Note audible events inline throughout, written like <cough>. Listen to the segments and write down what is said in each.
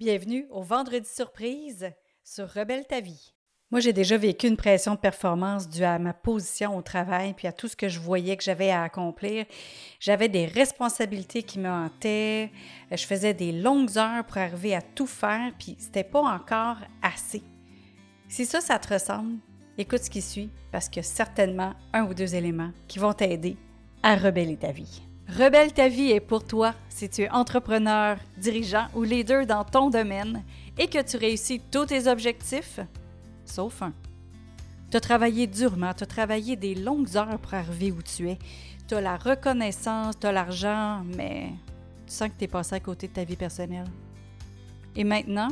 Bienvenue au Vendredi Surprise sur Rebelle ta vie. Moi, j'ai déjà vécu une pression de performance due à ma position au travail puis à tout ce que je voyais que j'avais à accomplir. J'avais des responsabilités qui me hantaient. Je faisais des longues heures pour arriver à tout faire puis c'était pas encore assez. Si ça, ça te ressemble, écoute ce qui suit parce a certainement un ou deux éléments qui vont t'aider à rebeller ta vie. Rebelle ta vie est pour toi si tu es entrepreneur, dirigeant ou leader dans ton domaine et que tu réussis tous tes objectifs, sauf un. Tu as travaillé durement, tu as travaillé des longues heures pour arriver où tu es. Tu as la reconnaissance, tu as l'argent, mais tu sens que tu es passé à côté de ta vie personnelle. Et maintenant,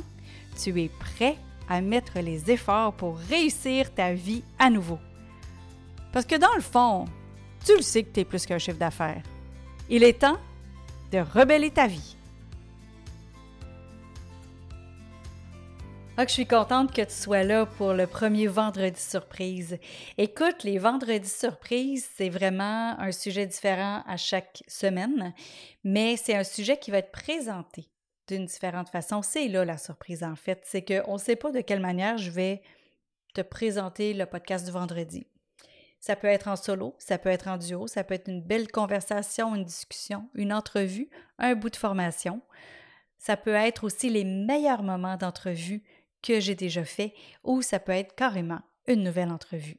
tu es prêt à mettre les efforts pour réussir ta vie à nouveau. Parce que dans le fond, tu le sais que tu es plus qu'un chiffre d'affaires. Il est temps de rebeller ta vie. Ah, je suis contente que tu sois là pour le premier vendredi surprise. Écoute, les vendredis surprises, c'est vraiment un sujet différent à chaque semaine, mais c'est un sujet qui va être présenté d'une différente façon. C'est là la surprise en fait, c'est qu'on ne sait pas de quelle manière je vais te présenter le podcast du vendredi. Ça peut être en solo, ça peut être en duo, ça peut être une belle conversation, une discussion, une entrevue, un bout de formation. Ça peut être aussi les meilleurs moments d'entrevue que j'ai déjà fait ou ça peut être carrément une nouvelle entrevue.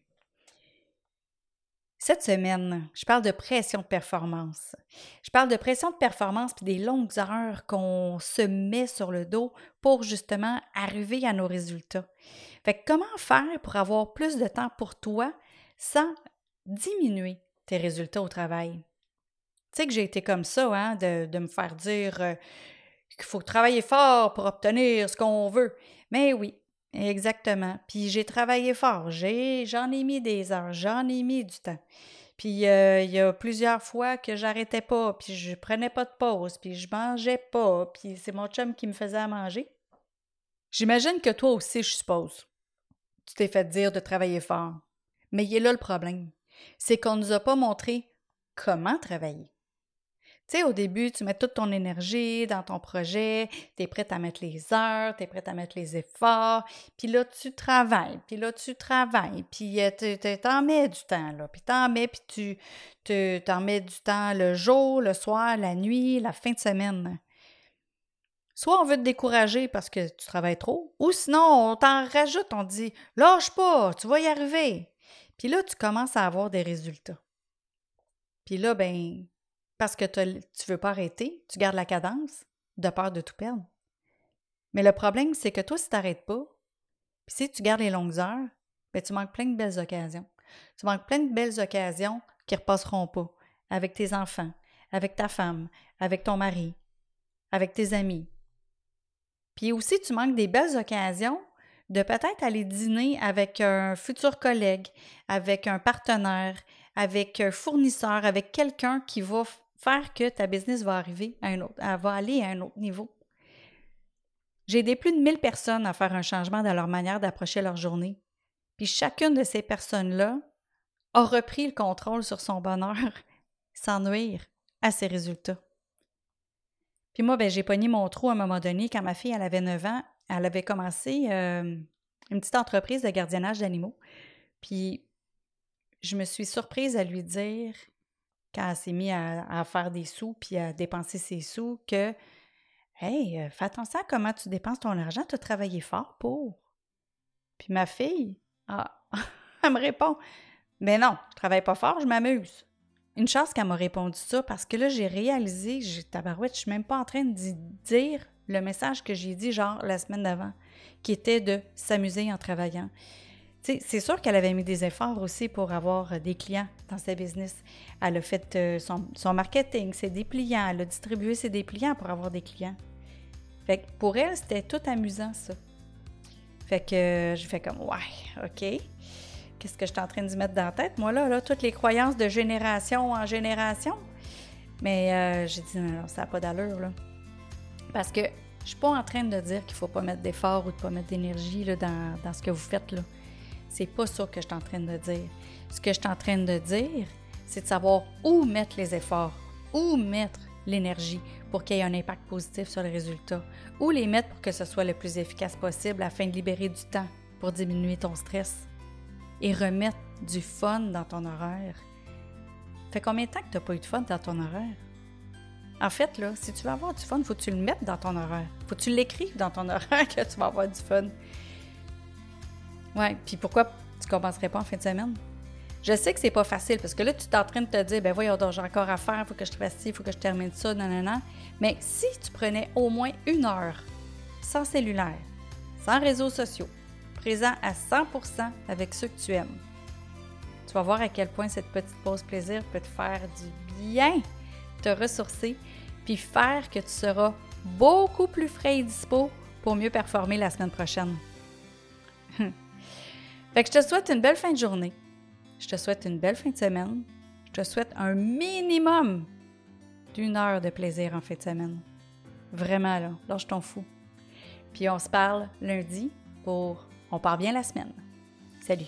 Cette semaine, je parle de pression de performance. Je parle de pression de performance puis des longues heures qu'on se met sur le dos pour justement arriver à nos résultats. Fait comment faire pour avoir plus de temps pour toi sans diminuer tes résultats au travail. Tu sais que j'ai été comme ça, hein, de, me faire dire euh, qu'il faut travailler fort pour obtenir ce qu'on veut. Mais oui, exactement. Puis j'ai travaillé fort, j'en ai, mis des heures, j'en ai mis du temps. Puis euh, il y a plusieurs fois que j'arrêtais pas, puis je prenais pas de pause, puis je mangeais pas, puis c'est mon chum qui me faisait à manger. J'imagine que toi aussi, je suppose. Tu t'es fait dire de travailler fort. Mais il est là le problème. C'est qu'on ne nous a pas montré comment travailler. Tu sais, au début, tu mets toute ton énergie dans ton projet, tu es prête à mettre les heures, tu es prête à mettre les efforts, puis là, tu travailles, puis là, tu travailles, puis euh, tu en mets du temps, là, puis en mets, puis tu t'en mets du temps le jour, le soir, la nuit, la fin de semaine. Soit on veut te décourager parce que tu travailles trop, ou sinon, on t'en rajoute, on te dit « lâche pas, tu vas y arriver ». Puis là, tu commences à avoir des résultats. Puis là, ben, parce que tu ne veux pas arrêter, tu gardes la cadence de peur de tout perdre. Mais le problème, c'est que toi, si tu n'arrêtes pas, puis si tu gardes les longues heures, ben, tu manques plein de belles occasions. Tu manques plein de belles occasions qui ne repasseront pas avec tes enfants, avec ta femme, avec ton mari, avec tes amis. Puis aussi, tu manques des belles occasions de peut-être aller dîner avec un futur collègue, avec un partenaire, avec un fournisseur, avec quelqu'un qui va faire que ta business va un autre, aller à un autre niveau. J'ai aidé plus de 1000 personnes à faire un changement dans leur manière d'approcher leur journée. Puis chacune de ces personnes-là a repris le contrôle sur son bonheur <laughs> sans nuire à ses résultats. Puis moi, ben, j'ai pogné mon trou à un moment donné quand ma fille elle avait 9 ans elle avait commencé une petite entreprise de gardiennage d'animaux. Puis je me suis surprise à lui dire, quand elle s'est mise à, faire des sous puis à dépenser ses sous, que Hey, euh, fais attention à comment tu dépenses ton argent, tu as travaillé fort pour. Puis ma fille, ah, <laughs> elle me répond Mais non, je travaille pas fort, je m'amuse. Une chance qu'elle m'a répondu ça parce que là, j'ai réalisé, j'ai tabarouette, je suis même pas en train de dire le message que j'ai dit genre la semaine d'avant, qui était de s'amuser en travaillant. C'est sûr qu'elle avait mis des efforts aussi pour avoir euh, des clients dans sa business. Elle a fait euh, son, marketing, ses dépliants, elle a distribué ses dépliants pour avoir des clients. Fait que pour elle, c'était tout amusant, ça. Fait que euh, j'ai fait comme, ouais, OK. Qu'est-ce que je suis en train de mettre dans la tête? Moi, là, là toutes les croyances de génération en génération. Mais j'ai dit, non, ça n'a pas d'allure, là. Parce que je suis pas en train de dire qu'il faut pas mettre d'effort ou de pas mettre d'énergie dans, dans, ce que vous faites là. C'est pas ça que je suis en train de dire. Ce que je suis en train de dire, c'est de savoir où mettre les efforts, où mettre l'énergie pour qu'il y ait un impact positif sur le résultat ou les mettre pour que ce soit le plus efficace possible afin de libérer du temps pour diminuer ton stress et remettre du fun dans ton horaire. Fait combien de temps que tu n'as pas eu de fun dans ton horaire? En fait, là, si tu veux avoir du fun, faut que tu le mettes dans ton horaire. Faut que tu l'écrives dans ton <laughs> horaire que tu vas avoir du fun. Ouais, puis pourquoi tu ne commencerais pas en fin de semaine? Je sais que c'est pas facile parce que là, tu es en train de te dire, ben voyons j'ai encore à faire, il faut que je fasse ci, il faut que je termine ça, non, non, non. Mais si tu prenais au moins une heure sans cellulaire, sans réseaux sociaux, présent à 100 avec ceux que tu aimes, tu vas voir à quel point cette petite pause plaisir peut te faire du bien, te ressourcer, puis faire que tu seras beaucoup plus frais et dispo pour mieux performer la semaine prochaine. <laughs> fait que je te souhaite une belle fin de journée. Je te souhaite une belle fin de semaine. Je te souhaite un minimum d'une heure de plaisir en fin de semaine. Vraiment, là, lâche ton fou. Puis on se parle lundi pour On part bien la semaine. Salut!